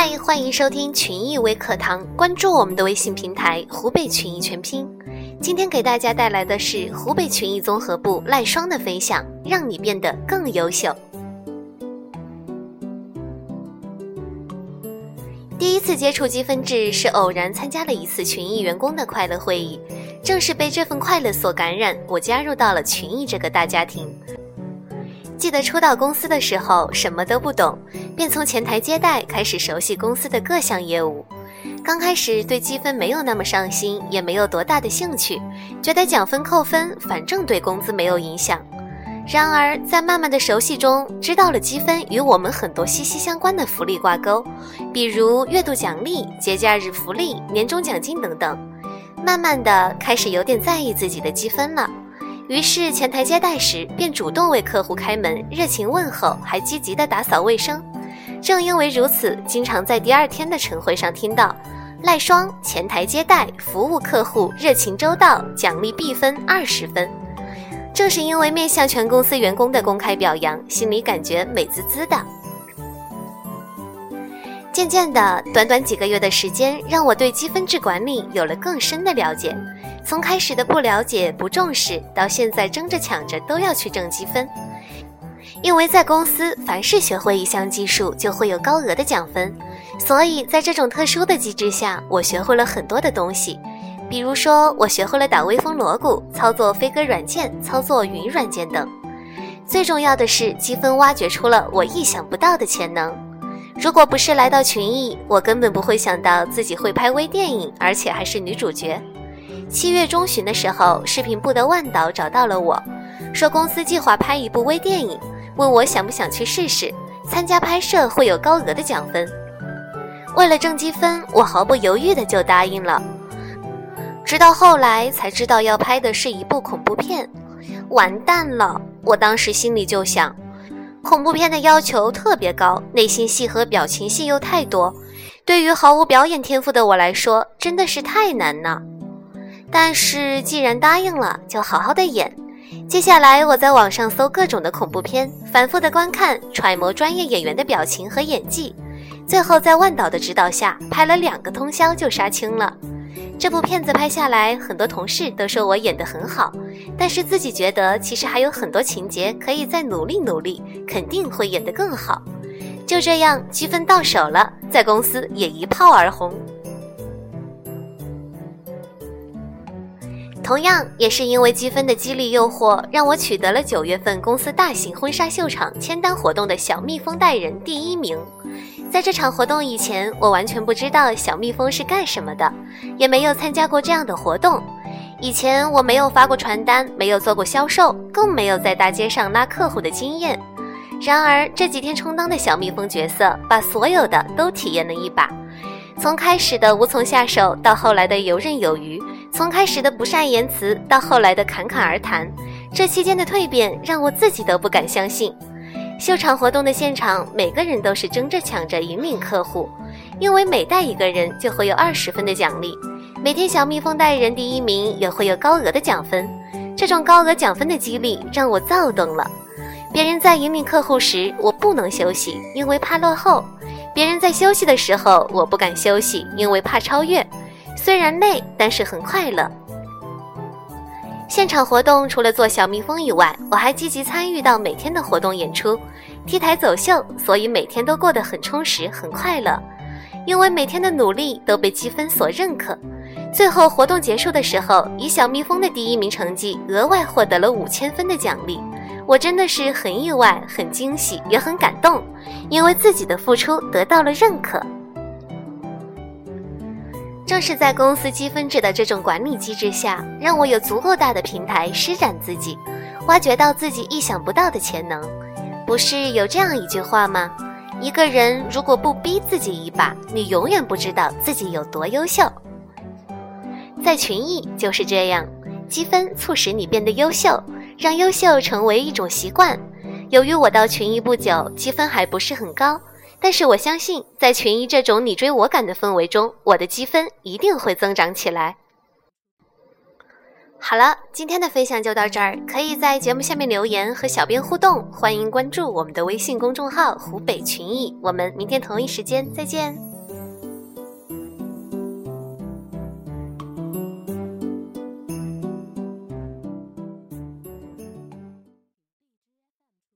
嗨，欢迎收听群益微课堂，关注我们的微信平台“湖北群益全拼”。今天给大家带来的是湖北群益综合部赖双的分享，让你变得更优秀。第一次接触积分制是偶然参加了一次群益员工的快乐会议，正是被这份快乐所感染，我加入到了群益这个大家庭。记得初到公司的时候，什么都不懂，便从前台接待开始熟悉公司的各项业务。刚开始对积分没有那么上心，也没有多大的兴趣，觉得奖分扣分反正对工资没有影响。然而在慢慢的熟悉中，知道了积分与我们很多息息相关的福利挂钩，比如月度奖励、节假日福利、年终奖金等等。慢慢的开始有点在意自己的积分了。于是前台接待时，便主动为客户开门，热情问候，还积极的打扫卫生。正因为如此，经常在第二天的晨会上听到“赖双前台接待服务客户热情周到，奖励 B 分二十分”。正是因为面向全公司员工的公开表扬，心里感觉美滋滋的。渐渐的，短短几个月的时间，让我对积分制管理有了更深的了解。从开始的不了解、不重视，到现在争着抢着都要去挣积分，因为在公司，凡是学会一项技术，就会有高额的奖分，所以在这种特殊的机制下，我学会了很多的东西。比如说，我学会了打微风锣鼓、操作飞鸽软件、操作云软件等。最重要的是，积分挖掘出了我意想不到的潜能。如果不是来到群艺，我根本不会想到自己会拍微电影，而且还是女主角。七月中旬的时候，视频部的万导找到了我，说公司计划拍一部微电影，问我想不想去试试。参加拍摄会有高额的奖分。为了挣积分，我毫不犹豫的就答应了。直到后来才知道要拍的是一部恐怖片，完蛋了！我当时心里就想，恐怖片的要求特别高，内心戏和表情戏又太多，对于毫无表演天赋的我来说，真的是太难了。但是既然答应了，就好好的演。接下来我在网上搜各种的恐怖片，反复的观看，揣摩专业演员的表情和演技。最后在万导的指导下，拍了两个通宵就杀青了。这部片子拍下来，很多同事都说我演得很好，但是自己觉得其实还有很多情节可以再努力努力，肯定会演得更好。就这样，积分到手了，在公司也一炮而红。同样也是因为积分的激励诱惑，让我取得了九月份公司大型婚纱秀场签单活动的小蜜蜂代人第一名。在这场活动以前，我完全不知道小蜜蜂是干什么的，也没有参加过这样的活动。以前我没有发过传单，没有做过销售，更没有在大街上拉客户的经验。然而这几天充当的小蜜蜂角色，把所有的都体验了一把。从开始的无从下手，到后来的游刃有余。从开始的不善言辞到后来的侃侃而谈，这期间的蜕变让我自己都不敢相信。秀场活动的现场，每个人都是争着抢着引领客户，因为每带一个人就会有二十分的奖励，每天小蜜蜂带人第一名也会有高额的奖分。这种高额奖分的激励让我躁动了。别人在引领客户时，我不能休息，因为怕落后；别人在休息的时候，我不敢休息，因为怕超越。虽然累，但是很快乐。现场活动除了做小蜜蜂以外，我还积极参与到每天的活动演出、T 台走秀，所以每天都过得很充实、很快乐。因为每天的努力都被积分所认可。最后活动结束的时候，以小蜜蜂的第一名成绩，额外获得了五千分的奖励。我真的是很意外、很惊喜，也很感动，因为自己的付出得到了认可。正是在公司积分制的这种管理机制下，让我有足够大的平台施展自己，挖掘到自己意想不到的潜能。不是有这样一句话吗？一个人如果不逼自己一把，你永远不知道自己有多优秀。在群艺就是这样，积分促使你变得优秀，让优秀成为一种习惯。由于我到群艺不久，积分还不是很高。但是我相信，在群艺这种你追我赶的氛围中，我的积分一定会增长起来。好了，今天的分享就到这儿，可以在节目下面留言和小编互动，欢迎关注我们的微信公众号“湖北群艺”，我们明天同一时间再见。